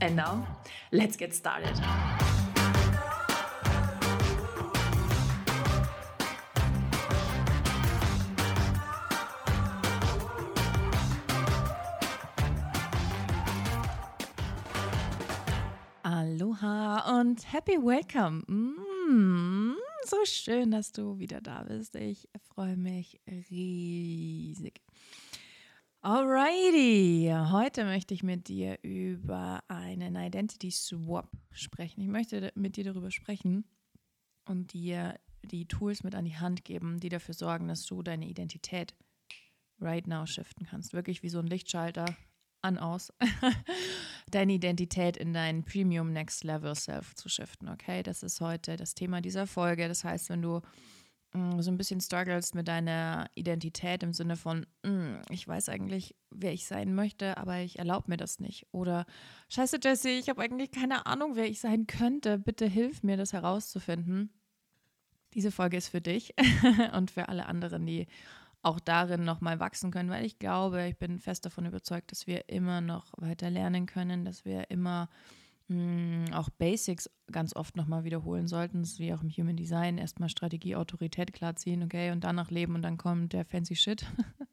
And now, let's get started. Aloha und happy welcome. Mm, so schön, dass du wieder da bist. Ich freue mich riesig. Alrighty, heute möchte ich mit dir über einen Identity Swap sprechen. Ich möchte mit dir darüber sprechen und dir die Tools mit an die Hand geben, die dafür sorgen, dass du deine Identität right now shiften kannst. Wirklich wie so ein Lichtschalter an aus. deine Identität in dein Premium Next Level Self zu shiften. Okay, das ist heute das Thema dieser Folge. Das heißt, wenn du so ein bisschen struggles mit deiner Identität im Sinne von, mm, ich weiß eigentlich, wer ich sein möchte, aber ich erlaube mir das nicht. Oder scheiße Jesse, ich habe eigentlich keine Ahnung, wer ich sein könnte. Bitte hilf mir, das herauszufinden. Diese Folge ist für dich und für alle anderen, die auch darin nochmal wachsen können, weil ich glaube, ich bin fest davon überzeugt, dass wir immer noch weiter lernen können, dass wir immer mh, auch Basics ganz oft nochmal wiederholen sollten, wie auch im Human Design, erstmal Strategie, Autorität klarziehen, okay, und danach leben und dann kommt der fancy Shit.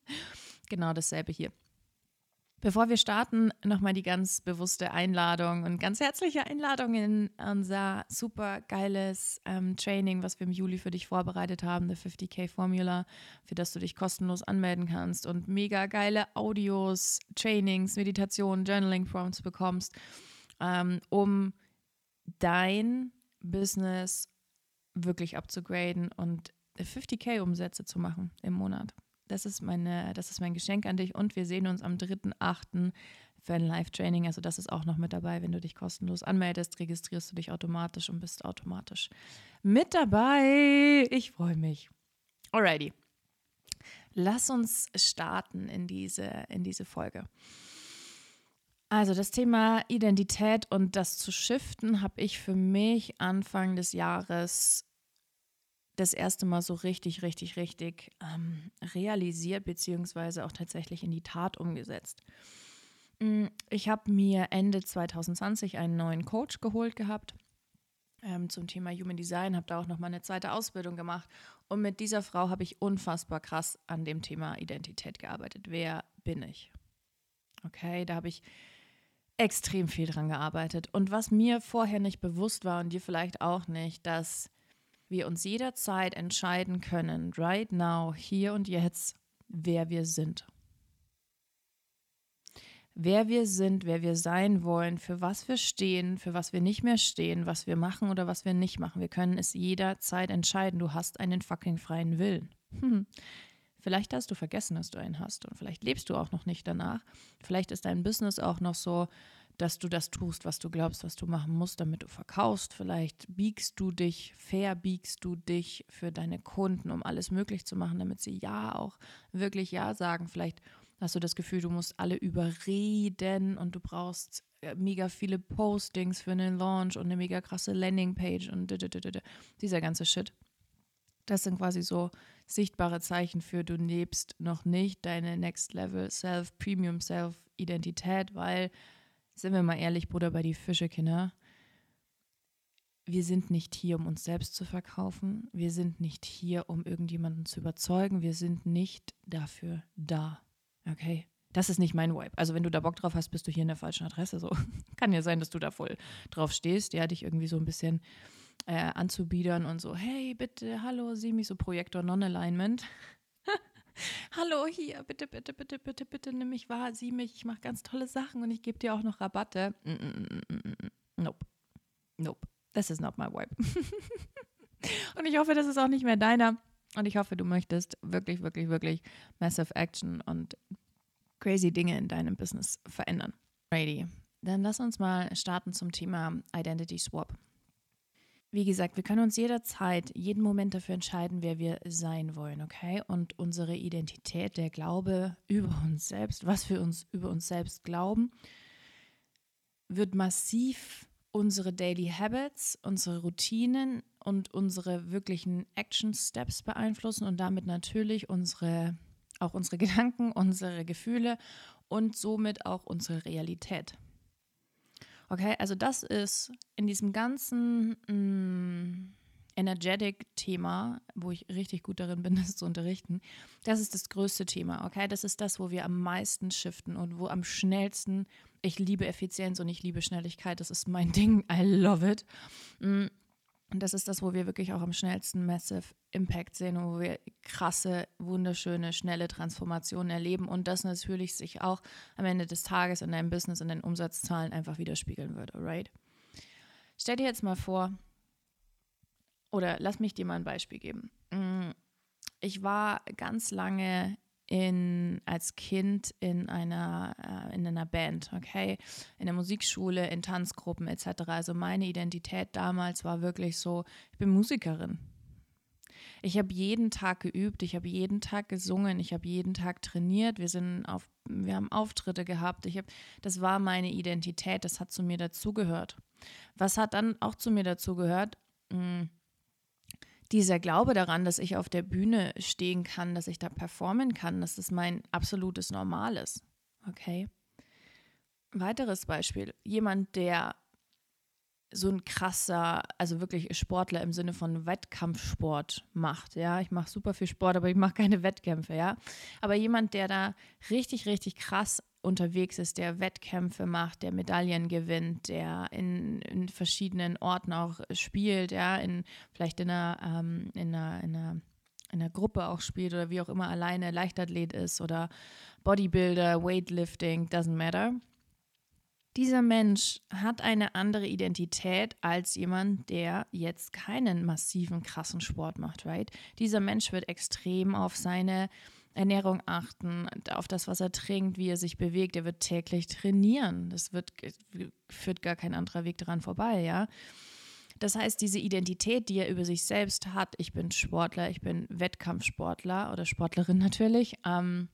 genau dasselbe hier. Bevor wir starten, nochmal die ganz bewusste Einladung und ganz herzliche Einladung in unser super geiles ähm, Training, was wir im Juli für dich vorbereitet haben, the 50k Formula, für das du dich kostenlos anmelden kannst und mega geile Audios, Trainings, Meditationen, Journaling Prompts bekommst ähm, um dein Business wirklich abzugraden und 50k Umsätze zu machen im Monat. Das ist, meine, das ist mein Geschenk an dich und wir sehen uns am 3.8. für ein Live-Training. Also das ist auch noch mit dabei. Wenn du dich kostenlos anmeldest, registrierst du dich automatisch und bist automatisch mit dabei. Ich freue mich. Alrighty. Lass uns starten in diese, in diese Folge. Also das Thema Identität und das zu shiften habe ich für mich Anfang des Jahres das erste Mal so richtig, richtig, richtig ähm, realisiert, beziehungsweise auch tatsächlich in die Tat umgesetzt. Mm, ich habe mir Ende 2020 einen neuen Coach geholt gehabt ähm, zum Thema Human Design, habe da auch nochmal eine zweite Ausbildung gemacht. Und mit dieser Frau habe ich unfassbar krass an dem Thema Identität gearbeitet. Wer bin ich? Okay, da habe ich extrem viel dran gearbeitet. Und was mir vorher nicht bewusst war und dir vielleicht auch nicht, dass wir uns jederzeit entscheiden können, right now, hier und jetzt, wer wir sind. Wer wir sind, wer wir sein wollen, für was wir stehen, für was wir nicht mehr stehen, was wir machen oder was wir nicht machen. Wir können es jederzeit entscheiden. Du hast einen fucking freien Willen. Vielleicht hast du vergessen, dass du einen hast und vielleicht lebst du auch noch nicht danach. Vielleicht ist dein Business auch noch so, dass du das tust, was du glaubst, was du machen musst, damit du verkaufst. Vielleicht biegst du dich, verbiegst du dich für deine Kunden, um alles möglich zu machen, damit sie ja auch wirklich ja sagen. Vielleicht hast du das Gefühl, du musst alle überreden und du brauchst äh, mega viele Postings für einen Launch und eine mega krasse Landingpage und dieser ganze Shit. Das sind quasi so sichtbare Zeichen für, du lebst noch nicht deine Next Level Self, Premium Self Identität, weil, sind wir mal ehrlich, Bruder, bei die Fische, Kinder, wir sind nicht hier, um uns selbst zu verkaufen. Wir sind nicht hier, um irgendjemanden zu überzeugen. Wir sind nicht dafür da. Okay? Das ist nicht mein Vibe. Also wenn du da Bock drauf hast, bist du hier in der falschen Adresse. So kann ja sein, dass du da voll drauf stehst, ja, dich irgendwie so ein bisschen äh, anzubiedern und so, hey, bitte, hallo, sieh mich, so Projektor Non-Alignment. hallo, hier, bitte, bitte, bitte, bitte, bitte, nimm mich wahr, sieh mich, ich mache ganz tolle Sachen und ich gebe dir auch noch Rabatte. Mm, mm, mm, nope. Nope. This is not my vibe. und ich hoffe, das ist auch nicht mehr deiner. Und ich hoffe, du möchtest wirklich, wirklich, wirklich Massive Action und crazy Dinge in deinem Business verändern. Ready. dann lass uns mal starten zum Thema Identity Swap. Wie gesagt, wir können uns jederzeit, jeden Moment dafür entscheiden, wer wir sein wollen, okay? Und unsere Identität, der Glaube über uns selbst, was wir uns über uns selbst glauben, wird massiv unsere Daily Habits, unsere Routinen und unsere wirklichen Action Steps beeinflussen und damit natürlich unsere auch unsere Gedanken, unsere Gefühle und somit auch unsere Realität. Okay, also das ist in diesem ganzen mh, mm, Energetic-Thema, wo ich richtig gut darin bin, das zu unterrichten, das ist das größte Thema. Okay, das ist das, wo wir am meisten shiften und wo am schnellsten, ich liebe Effizienz und ich liebe Schnelligkeit, das ist mein Ding, I love it. Und das ist das, wo wir wirklich auch am schnellsten Massive Impact sehen und wo wir krasse, wunderschöne, schnelle Transformationen erleben und das natürlich sich auch am Ende des Tages in deinem Business, in den Umsatzzahlen einfach widerspiegeln würde, right? Stell dir jetzt mal vor, oder lass mich dir mal ein Beispiel geben. Mm, ich war ganz lange in, als Kind in einer, äh, in einer Band, okay, in der Musikschule, in Tanzgruppen etc. Also meine Identität damals war wirklich so, ich bin Musikerin. Ich habe jeden Tag geübt, ich habe jeden Tag gesungen, ich habe jeden Tag trainiert, wir sind auf, wir haben Auftritte gehabt, ich habe, das war meine Identität, das hat zu mir dazugehört. Was hat dann auch zu mir dazugehört? Hm, dieser Glaube daran, dass ich auf der Bühne stehen kann, dass ich da performen kann, dass das mein absolutes Normal ist. Okay. Weiteres Beispiel. Jemand, der so ein krasser, also wirklich Sportler im Sinne von Wettkampfsport macht. Ja, ich mache super viel Sport, aber ich mache keine Wettkämpfe. Ja, aber jemand, der da richtig, richtig krass unterwegs ist, der Wettkämpfe macht, der Medaillen gewinnt, der in, in verschiedenen Orten auch spielt, ja, in vielleicht in einer, ähm, in einer, in einer in einer Gruppe auch spielt oder wie auch immer alleine Leichtathlet ist oder Bodybuilder, Weightlifting, doesn't matter. Dieser Mensch hat eine andere Identität als jemand, der jetzt keinen massiven, krassen Sport macht, right? Dieser Mensch wird extrem auf seine Ernährung achten, auf das, was er trinkt, wie er sich bewegt. Er wird täglich trainieren. Das wird, führt gar kein anderer Weg daran vorbei, ja. Das heißt, diese Identität, die er über sich selbst hat, ich bin Sportler, ich bin Wettkampfsportler oder Sportlerin natürlich, ähm,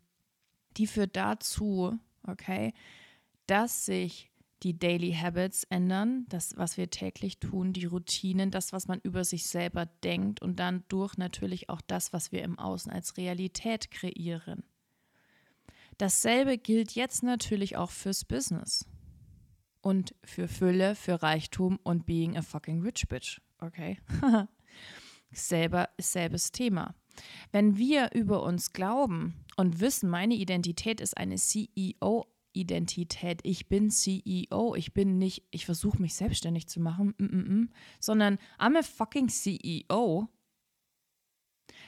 die führt dazu, okay, dass sich die Daily Habits ändern, das, was wir täglich tun, die Routinen, das, was man über sich selber denkt und dann durch natürlich auch das, was wir im Außen als Realität kreieren. Dasselbe gilt jetzt natürlich auch fürs Business und für Fülle, für Reichtum und being a fucking rich bitch. Okay? Selber, selbes Thema. Wenn wir über uns glauben und wissen, meine Identität ist eine CEO Identität. Ich bin CEO. Ich bin nicht, ich versuche mich selbstständig zu machen, mm -mm -mm, sondern I'm a fucking CEO.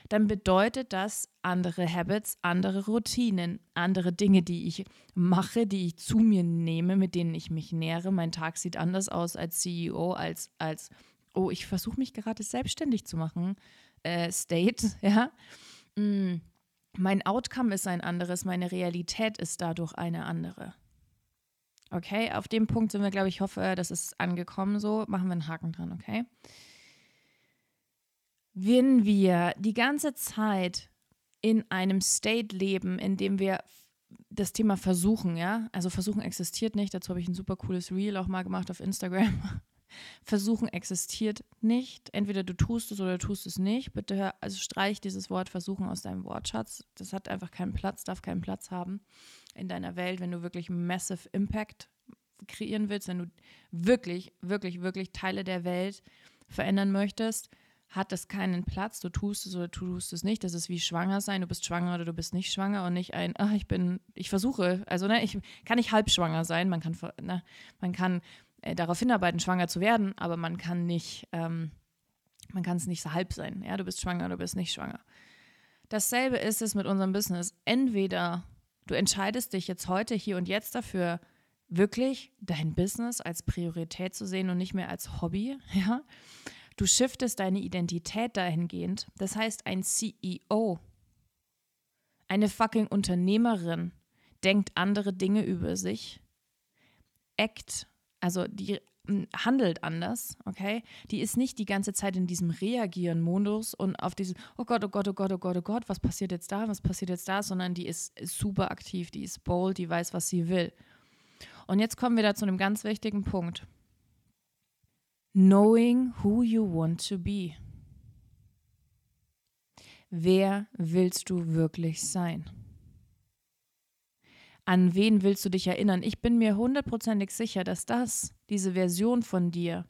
Dann bedeutet das andere Habits, andere Routinen, andere Dinge, die ich mache, die ich zu mir nehme, mit denen ich mich nähere. Mein Tag sieht anders aus als CEO, als, als oh, ich versuche mich gerade selbstständig zu machen. Äh, State, ja. Mm mein Outcome ist ein anderes, meine Realität ist dadurch eine andere. Okay, auf dem Punkt sind wir, glaube ich, hoffe, das ist angekommen so. Machen wir einen Haken dran, okay? Wenn wir die ganze Zeit in einem State leben, in dem wir das Thema versuchen, ja, also versuchen existiert nicht, dazu habe ich ein super cooles Reel auch mal gemacht auf Instagram. Versuchen existiert nicht. Entweder du tust es oder du tust es nicht. Bitte hör, also streich dieses Wort Versuchen aus deinem Wortschatz. Das hat einfach keinen Platz, darf keinen Platz haben in deiner Welt, wenn du wirklich Massive Impact kreieren willst, wenn du wirklich, wirklich, wirklich Teile der Welt verändern möchtest, hat das keinen Platz. Du tust es oder du tust es nicht. Das ist wie schwanger sein. Du bist schwanger oder du bist nicht schwanger und nicht ein, ach, ich bin, ich versuche. Also, ne, ich kann nicht halb schwanger sein. Man kann, ne, man kann äh, darauf hinarbeiten, schwanger zu werden, aber man kann nicht, ähm, man kann es nicht so halb sein. Ja, du bist schwanger, du bist nicht schwanger. Dasselbe ist es mit unserem Business. Entweder du entscheidest dich jetzt heute, hier und jetzt dafür, wirklich dein Business als Priorität zu sehen und nicht mehr als Hobby, ja. Du shiftest deine Identität dahingehend. Das heißt, ein CEO, eine fucking Unternehmerin denkt andere Dinge über sich act, also die handelt anders, okay? Die ist nicht die ganze Zeit in diesem Reagieren-Modus und auf diesem, oh Gott, oh Gott, oh Gott, oh Gott, oh Gott, was passiert jetzt da, was passiert jetzt da, sondern die ist super aktiv, die ist bold, die weiß, was sie will. Und jetzt kommen wir da zu einem ganz wichtigen Punkt. Knowing who you want to be. Wer willst du wirklich sein? An wen willst du dich erinnern? Ich bin mir hundertprozentig sicher, dass das, diese Version von dir,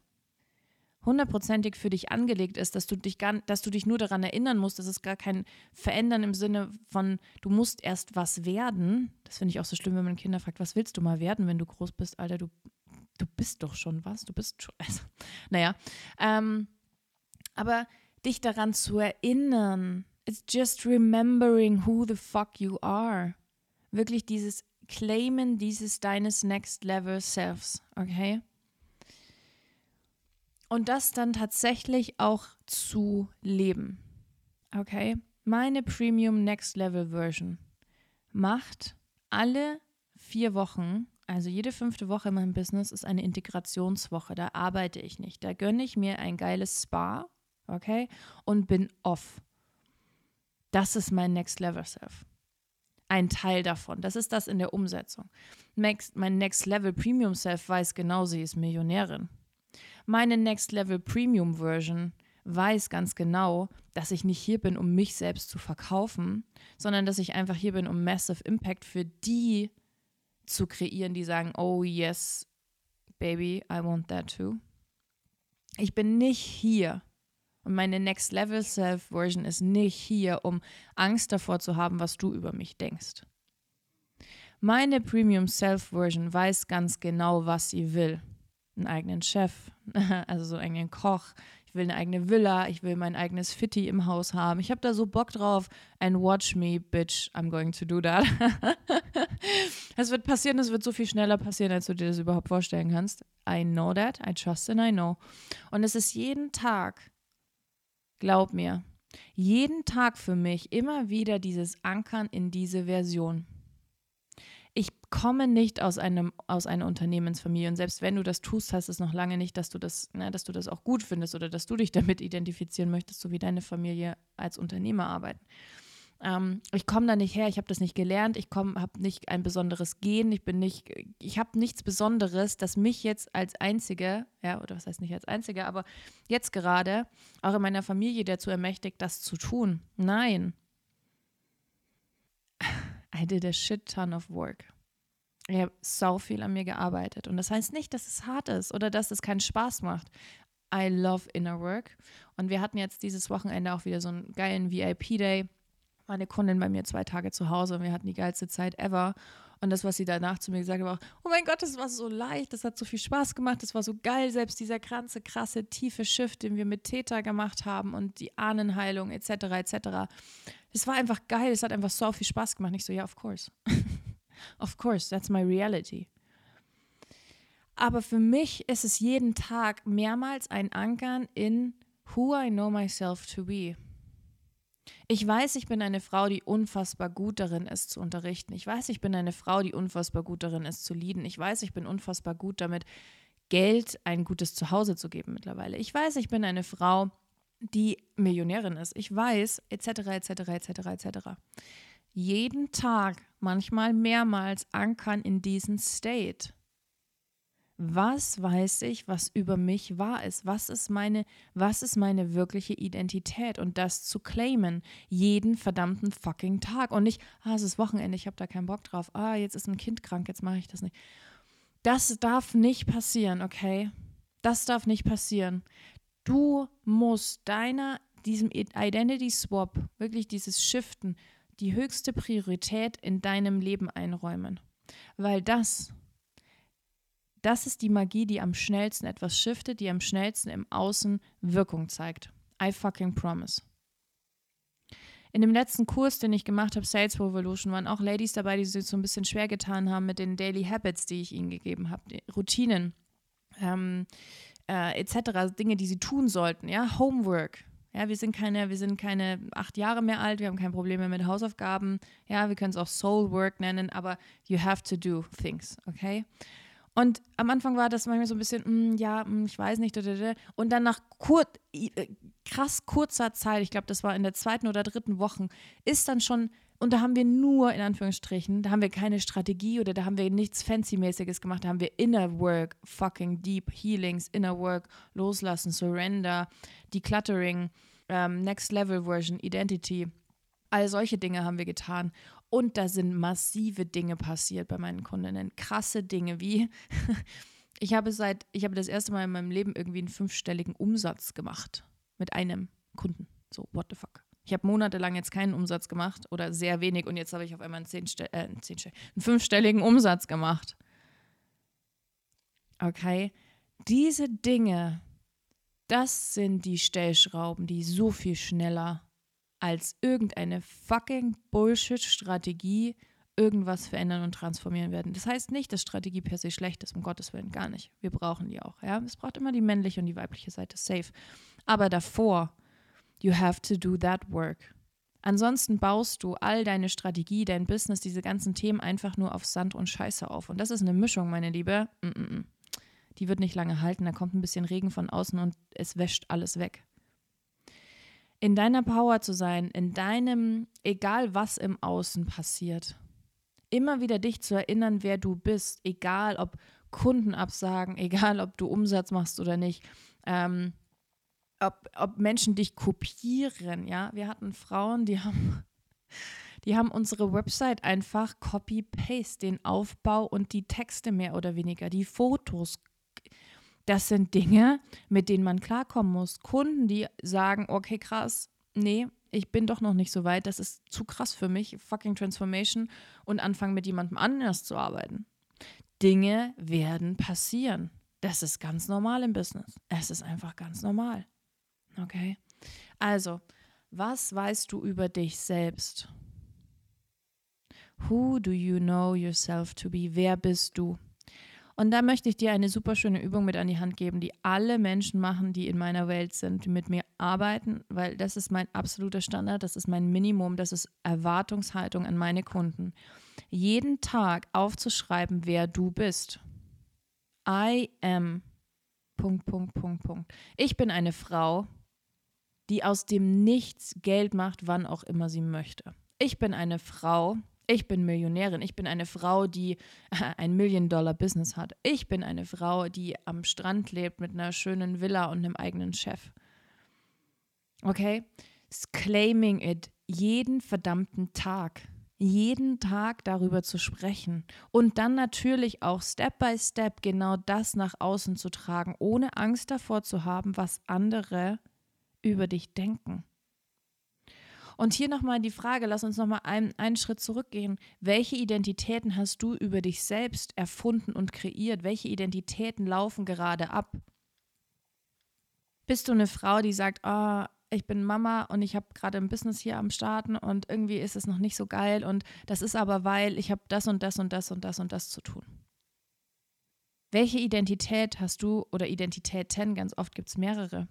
hundertprozentig für dich angelegt ist, dass du dich gar, dass du dich nur daran erinnern musst, dass es gar kein Verändern im Sinne von, du musst erst was werden. Das finde ich auch so schlimm, wenn man Kinder fragt, was willst du mal werden, wenn du groß bist, Alter, du, du bist doch schon was, du bist schon, also, naja. Ähm, aber dich daran zu erinnern, it's just remembering who the fuck you are wirklich dieses Claimen dieses deines Next Level Selves, okay? Und das dann tatsächlich auch zu leben, okay? Meine Premium Next Level Version macht alle vier Wochen, also jede fünfte Woche in meinem Business ist eine Integrationswoche. Da arbeite ich nicht. Da gönne ich mir ein geiles Spa, okay? Und bin off. Das ist mein Next Level Self ein Teil davon. Das ist das in der Umsetzung. Next, mein Next Level Premium Self weiß genau, sie ist Millionärin. Meine Next Level Premium Version weiß ganz genau, dass ich nicht hier bin, um mich selbst zu verkaufen, sondern dass ich einfach hier bin, um Massive Impact für die zu kreieren, die sagen, oh yes, baby, I want that too. Ich bin nicht hier, und meine Next Level Self Version ist nicht hier, um Angst davor zu haben, was du über mich denkst. Meine Premium Self Version weiß ganz genau, was sie will. Einen eigenen Chef, also so einen eigenen Koch. Ich will eine eigene Villa, ich will mein eigenes Fitti im Haus haben. Ich habe da so Bock drauf. And watch me, bitch, I'm going to do that. es wird passieren, es wird so viel schneller passieren, als du dir das überhaupt vorstellen kannst. I know that, I trust and I know. Und es ist jeden Tag Glaub mir, jeden Tag für mich immer wieder dieses Ankern in diese Version. Ich komme nicht aus, einem, aus einer Unternehmensfamilie und selbst wenn du das tust, heißt es noch lange nicht, dass du das, ne, dass du das auch gut findest oder dass du dich damit identifizieren möchtest, so wie deine Familie als Unternehmer arbeiten. Ähm, ich komme da nicht her, ich habe das nicht gelernt, ich habe nicht ein besonderes Gen, ich bin nicht, ich habe nichts Besonderes, das mich jetzt als Einzige, ja, oder was heißt nicht als Einzige, aber jetzt gerade auch in meiner Familie dazu ermächtigt, das zu tun. Nein. I did a shit ton of work. Ich habe so viel an mir gearbeitet. Und das heißt nicht, dass es hart ist oder dass es keinen Spaß macht. I love inner work. Und wir hatten jetzt dieses Wochenende auch wieder so einen geilen VIP-Day war eine Kundin bei mir zwei Tage zu Hause und wir hatten die geilste Zeit ever. Und das, was sie danach zu mir gesagt hat, war, oh mein Gott, das war so leicht, das hat so viel Spaß gemacht, das war so geil, selbst dieser ganze krasse, tiefe Shift, den wir mit Täter gemacht haben und die Ahnenheilung etc. etc. Das war einfach geil, es hat einfach so viel Spaß gemacht. Ich so, ja, of course. of course, that's my reality. Aber für mich ist es jeden Tag mehrmals ein Ankern in who I know myself to be. Ich weiß, ich bin eine Frau, die unfassbar gut darin ist zu unterrichten. Ich weiß, ich bin eine Frau, die unfassbar gut darin ist zu leaden. Ich weiß, ich bin unfassbar gut damit, Geld ein gutes Zuhause zu geben mittlerweile. Ich weiß, ich bin eine Frau, die Millionärin ist. Ich weiß, etc., etc., etc., etc. Jeden Tag, manchmal mehrmals ankern in diesen State was weiß ich, was über mich wahr ist? Was ist meine, was ist meine wirkliche Identität? Und das zu claimen, jeden verdammten fucking Tag. Und nicht, ah, es ist Wochenende, ich habe da keinen Bock drauf. Ah, jetzt ist ein Kind krank, jetzt mache ich das nicht. Das darf nicht passieren, okay? Das darf nicht passieren. Du musst deiner, diesem Identity Swap, wirklich dieses Shiften, die höchste Priorität in deinem Leben einräumen. Weil das das ist die Magie, die am schnellsten etwas shiftet, die am schnellsten im Außen Wirkung zeigt. I fucking promise. In dem letzten Kurs, den ich gemacht habe, Sales Revolution, waren auch Ladies dabei, die sich so ein bisschen schwer getan haben mit den Daily Habits, die ich ihnen gegeben habe, Routinen ähm, äh, etc., Dinge, die sie tun sollten, ja, Homework. Ja, wir sind keine, wir sind keine acht Jahre mehr alt, wir haben kein Problem mehr mit Hausaufgaben. Ja, wir können es auch Soul Work nennen, aber you have to do things, okay? Und am Anfang war das manchmal so ein bisschen, mm, ja, mm, ich weiß nicht. Und dann nach kur äh, krass kurzer Zeit, ich glaube, das war in der zweiten oder dritten Woche, ist dann schon, und da haben wir nur, in Anführungsstrichen, da haben wir keine Strategie oder da haben wir nichts Fancy-mäßiges gemacht, da haben wir Inner Work, fucking Deep Healings, Inner Work, Loslassen, Surrender, Decluttering, ähm, Next Level Version, Identity. All solche Dinge haben wir getan. Und da sind massive Dinge passiert bei meinen Kundinnen. Krasse Dinge wie, ich habe seit, ich habe das erste Mal in meinem Leben irgendwie einen fünfstelligen Umsatz gemacht mit einem Kunden. So, what the fuck. Ich habe monatelang jetzt keinen Umsatz gemacht oder sehr wenig und jetzt habe ich auf einmal einen, zehnstell äh, einen, einen fünfstelligen Umsatz gemacht. Okay, diese Dinge, das sind die Stellschrauben, die so viel schneller als irgendeine fucking Bullshit-Strategie irgendwas verändern und transformieren werden. Das heißt nicht, dass Strategie per se schlecht ist, um Gottes Willen, gar nicht. Wir brauchen die auch. Ja? Es braucht immer die männliche und die weibliche Seite, safe. Aber davor, you have to do that work. Ansonsten baust du all deine Strategie, dein Business, diese ganzen Themen einfach nur auf Sand und Scheiße auf. Und das ist eine Mischung, meine Liebe. Mm -mm. mm. Die wird nicht lange halten. Da kommt ein bisschen Regen von außen und es wäscht alles weg in deiner Power zu sein, in deinem, egal was im Außen passiert. Immer wieder dich zu erinnern, wer du bist, egal ob Kunden absagen, egal ob du Umsatz machst oder nicht, ähm, ob, ob Menschen dich kopieren, ja. Wir hatten Frauen, die haben, die haben unsere Website einfach copy-paste, den Aufbau und die Texte mehr oder weniger, die Fotos das sind Dinge, mit denen man klarkommen muss. Kunden, die sagen, okay, krass, nee, ich bin doch noch nicht so weit, das ist zu krass für mich, fucking Transformation und anfangen mit jemandem anders zu arbeiten. Dinge werden passieren. Das ist ganz normal im Business. Es ist einfach ganz normal. Okay? Also, was weißt du über dich selbst? Who do you know yourself to be? Wer bist du? Und da möchte ich dir eine super schöne Übung mit an die Hand geben, die alle Menschen machen, die in meiner Welt sind, die mit mir arbeiten, weil das ist mein absoluter Standard, das ist mein Minimum, das ist Erwartungshaltung an meine Kunden. Jeden Tag aufzuschreiben, wer du bist. I am. Punkt, Punkt, Punkt, Punkt. Ich bin eine Frau, die aus dem Nichts Geld macht, wann auch immer sie möchte. Ich bin eine Frau, ich bin Millionärin. Ich bin eine Frau, die ein Million-Dollar-Business hat. Ich bin eine Frau, die am Strand lebt mit einer schönen Villa und einem eigenen Chef. Okay? Claiming it jeden verdammten Tag. Jeden Tag darüber zu sprechen. Und dann natürlich auch Step by Step genau das nach außen zu tragen, ohne Angst davor zu haben, was andere über dich denken. Und hier nochmal die Frage, lass uns nochmal einen, einen Schritt zurückgehen. Welche Identitäten hast du über dich selbst erfunden und kreiert? Welche Identitäten laufen gerade ab? Bist du eine Frau, die sagt, oh, ich bin Mama und ich habe gerade ein Business hier am Starten und irgendwie ist es noch nicht so geil und das ist aber, weil ich habe das und das und das und das und das zu tun. Welche Identität hast du oder Identitäten, ganz oft gibt es mehrere,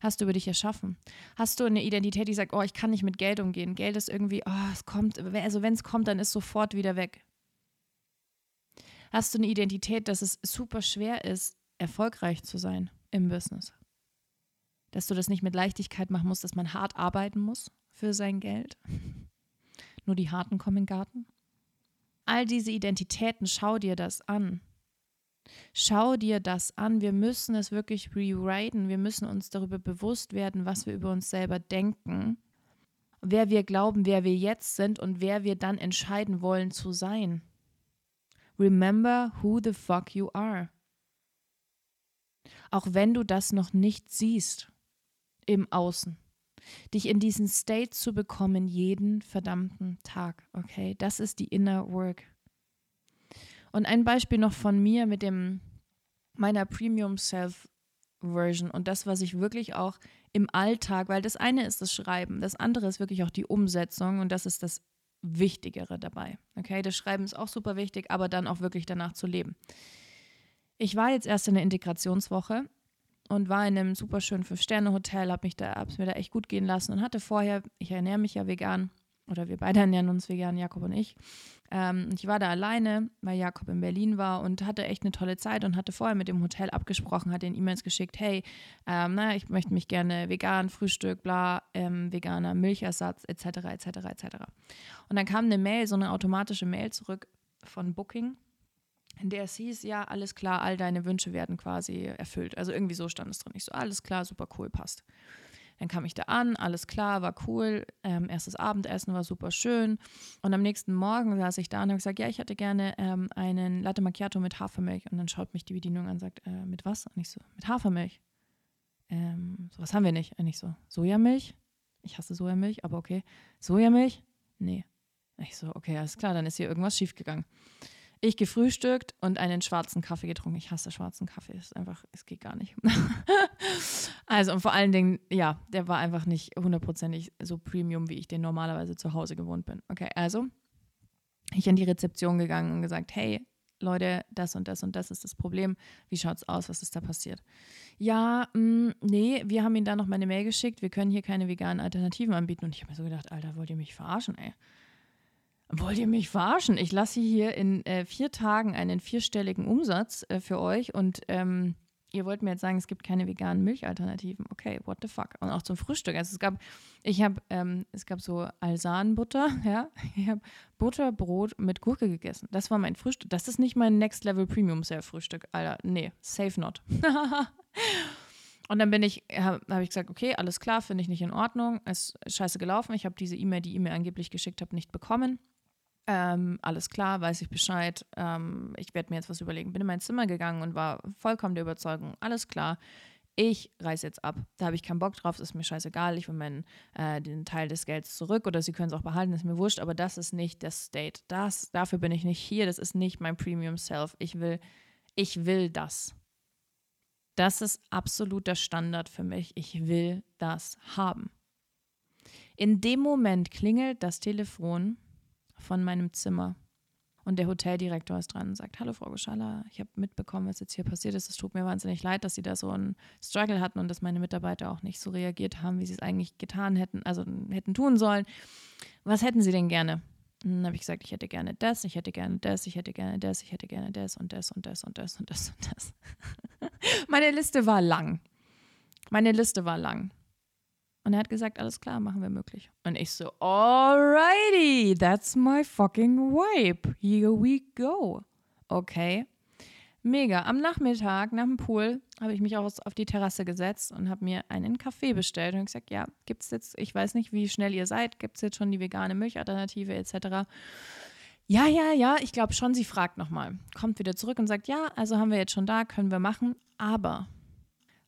hast du über dich erschaffen? Hast du eine Identität, die sagt, oh, ich kann nicht mit Geld umgehen. Geld ist irgendwie, oh, es kommt, also wenn es kommt, dann ist sofort wieder weg. Hast du eine Identität, dass es super schwer ist, erfolgreich zu sein im Business? Dass du das nicht mit Leichtigkeit machen musst, dass man hart arbeiten muss für sein Geld? Nur die Harten kommen in den Garten? All diese Identitäten, schau dir das an. Schau dir das an. Wir müssen es wirklich rewriten. Wir müssen uns darüber bewusst werden, was wir über uns selber denken, wer wir glauben, wer wir jetzt sind und wer wir dann entscheiden wollen zu sein. Remember who the fuck you are. Auch wenn du das noch nicht siehst im Außen. Dich in diesen State zu bekommen jeden verdammten Tag, okay? Das ist die Inner Work. Und ein Beispiel noch von mir mit dem meiner Premium Self Version und das, was ich wirklich auch im Alltag, weil das eine ist das Schreiben, das andere ist wirklich auch die Umsetzung und das ist das Wichtigere dabei. Okay, das Schreiben ist auch super wichtig, aber dann auch wirklich danach zu leben. Ich war jetzt erst in der Integrationswoche und war in einem super schönen Fünf-Sterne-Hotel, habe mich da, hab's mir da echt gut gehen lassen und hatte vorher, ich ernähre mich ja vegan, oder wir beide ernähren uns vegan, Jakob und ich, Ähm, ich war da alleine, weil Jakob in Berlin war und hatte echt eine tolle Zeit und hatte vorher mit dem Hotel abgesprochen, hatte den E-Mails geschickt, hey, ähm, na, ich möchte mich gerne vegan, Frühstück, bla, ähm, veganer Milchersatz, etc., etc., etc. Und dann kam eine Mail, so eine automatische Mail zurück von Booking, in der es hieß, ja, alles klar, all deine Wünsche werden quasi erfüllt. Also irgendwie so stand es drin. Ich so, alles klar, super cool, passt. Dann kam ich da an, alles klar, war cool. Ähm, erstes Abendessen war super schön. Und am nächsten Morgen saß ich da und habe gesagt, ja, ich hätte gerne ähm, einen Latte Macchiato mit Hafermilch. Und dann schaut mich die Bedienung an und sagt, äh, mit was? Und ich so, mit Hafermilch. Ähm, so was haben wir nicht. Und ich so, Sojamilch? Ich hasse Sojamilch, aber okay. Sojamilch? Nee. Ich so, okay, alles klar, dann ist hier irgendwas schiefgegangen. Ich gefrühstückt und einen schwarzen Kaffee getrunken. Ich hasse schwarzen Kaffee. ist einfach, es geht gar nicht. also und vor allen Dingen, ja, der war einfach nicht hundertprozentig so Premium, wie ich den normalerweise zu Hause gewohnt bin. Okay, also ich in die Rezeption gegangen und gesagt, hey, Leute, das und das und das ist das Problem. Wie schaut's aus? Was ist da passiert? Ja, mh, mm, nee, wir haben Ihnen da noch mal eine Mail geschickt. Wir können hier keine veganen Alternativen anbieten. Und ich habe mir so gedacht, Alter, wollt ihr mich verarschen, ey? Wollt ihr mich verarschen? Ich lasse hier in äh, vier Tagen einen vierstelligen Umsatz äh, für euch und ähm, ihr wollt mir jetzt sagen, es gibt keine veganen Milchalternativen. Okay, what the fuck? Und auch zum Frühstück. Also es gab, ich habe, ähm, es gab so Alsanbutter, ja. Ich habe Butterbrot mit Gurke gegessen. Das war mein Frühstück. Das ist nicht mein Next Level Premium Sale Frühstück, Alter. Nee, safe not. Und dann bin ich, habe hab ich gesagt, okay, alles klar, finde ich nicht in Ordnung. Es ist scheiße gelaufen. Ich habe diese E-Mail, die E-Mail angeblich geschickt habe, nicht bekommen. Ähm, alles klar, weiß ich Bescheid. Ähm, ich werde mir jetzt was überlegen. Bin in mein Zimmer gegangen und war vollkommen der Überzeugung, alles klar, ich reise jetzt ab. Da habe ich keinen Bock drauf, ist mir scheißegal. Ich will meinen, äh, den Teil des Gelds zurück oder sie können es auch behalten, ist mir wurscht, aber das ist nicht das State. Das, dafür bin ich nicht hier. Das ist nicht mein Premium Self. Ich will, ich will das. Das ist absoluter Standard für mich. Ich will das haben. In dem Moment klingelt das Telefon von meinem Zimmer. Und der Hoteldirektor ist dran und sagt, hallo Frau Geschalla, ich habe mitbekommen, was jetzt hier passiert ist. Es tut mir wahnsinnig leid, dass Sie da so einen Struggle hatten und dass meine Mitarbeiter auch nicht so reagiert haben, wie sie es eigentlich getan hätten, also hätten tun sollen. Was hätten Sie denn gerne? Und dann habe ich gesagt, ich hätte gerne das, ich hätte gerne das, ich hätte gerne das, ich hätte gerne das und das und das und das und das und das. Meine Liste war lang. Meine Liste war lang. Und er hat gesagt, alles klar, machen wir möglich. Und ich so, alrighty, that's my fucking wipe. Here we go. Okay. Mega. Am Nachmittag nach dem Pool habe ich mich auch auf die Terrasse gesetzt und habe mir einen Kaffee bestellt und gesagt, ja, gibt es jetzt, ich weiß nicht, wie schnell ihr seid, gibt es jetzt schon die vegane Milchalternative etc. Ja, ja, ja, ich glaube schon, sie fragt nochmal. Kommt wieder zurück und sagt, ja, also haben wir jetzt schon da, können wir machen, aber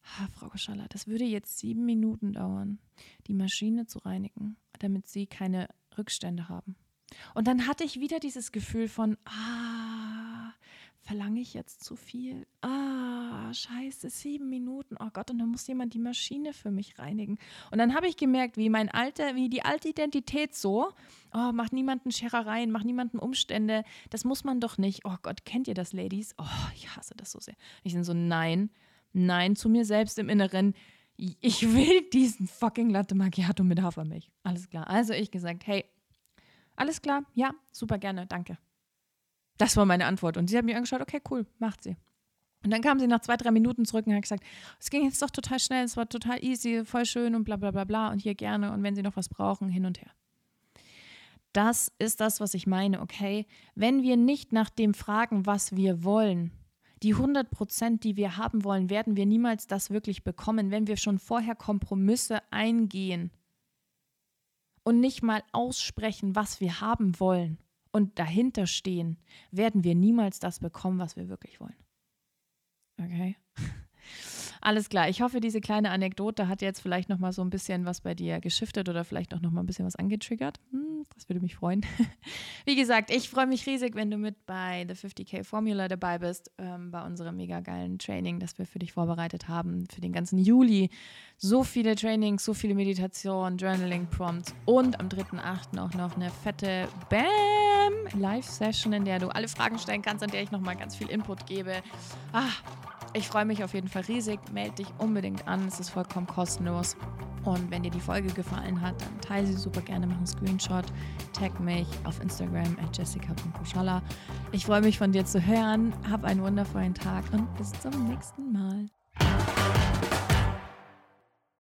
Ha, Frau Geschaller, das würde jetzt sieben Minuten dauern, die Maschine zu reinigen, damit Sie keine Rückstände haben. Und dann hatte ich wieder dieses Gefühl von, ah, verlange ich jetzt zu viel? Ah, scheiße, sieben Minuten. Oh Gott, und dann muss jemand die Maschine für mich reinigen. Und dann habe ich gemerkt, wie mein alter, wie die alte Identität so, oh, macht niemanden Scherereien, macht niemanden Umstände. Das muss man doch nicht. Oh Gott, kennt ihr das, Ladies? Oh, ich hasse das so sehr. Ich bin so, nein, Nein zu mir selbst im Inneren. Ich will diesen fucking Latte Macchiato mit Hafermilch. Alles klar. Also ich gesagt, hey, alles klar, ja, super gerne, danke. Das war meine Antwort. Und sie hat mir angeschaut, okay, cool, macht sie. Und dann kam sie nach zwei, drei Minuten zurück und hat gesagt, es ging jetzt doch total schnell, es war total easy, voll schön und bla bla bla bla und hier gerne und wenn Sie noch was brauchen, hin und her. Das ist das, was ich meine, okay? Wenn wir nicht nach dem fragen, was wir wollen, die 100 Prozent, die wir haben wollen, werden wir niemals das wirklich bekommen, wenn wir schon vorher Kompromisse eingehen und nicht mal aussprechen, was wir haben wollen und dahinter stehen, werden wir niemals das bekommen, was wir wirklich wollen. Okay? Alles klar. Ich hoffe, diese kleine Anekdote hat jetzt vielleicht noch mal so ein bisschen was bei dir geschiftet oder vielleicht auch noch mal ein bisschen was angetriggert. Hm, das würde mich freuen. Wie gesagt, ich freue mich riesig, wenn du mit bei The 50k Formula dabei bist, ähm, bei unserem mega geilen Training, das wir für dich vorbereitet haben, für den ganzen Juli. So viele Trainings, so viele Meditationen, Journaling Prompts und am 3.8. auch noch eine fette BAM Live-Session, in der du alle Fragen stellen kannst, an der ich noch mal ganz viel Input gebe. Ah, ich freue mich auf jeden Fall riesig. Meld dich unbedingt an. Es ist vollkommen kostenlos. Und wenn dir die Folge gefallen hat, dann teile sie super gerne, mach einen Screenshot, tag mich auf Instagram at jessica.kuschalla. Ich freue mich von dir zu hören. Hab einen wundervollen Tag und bis zum nächsten Mal.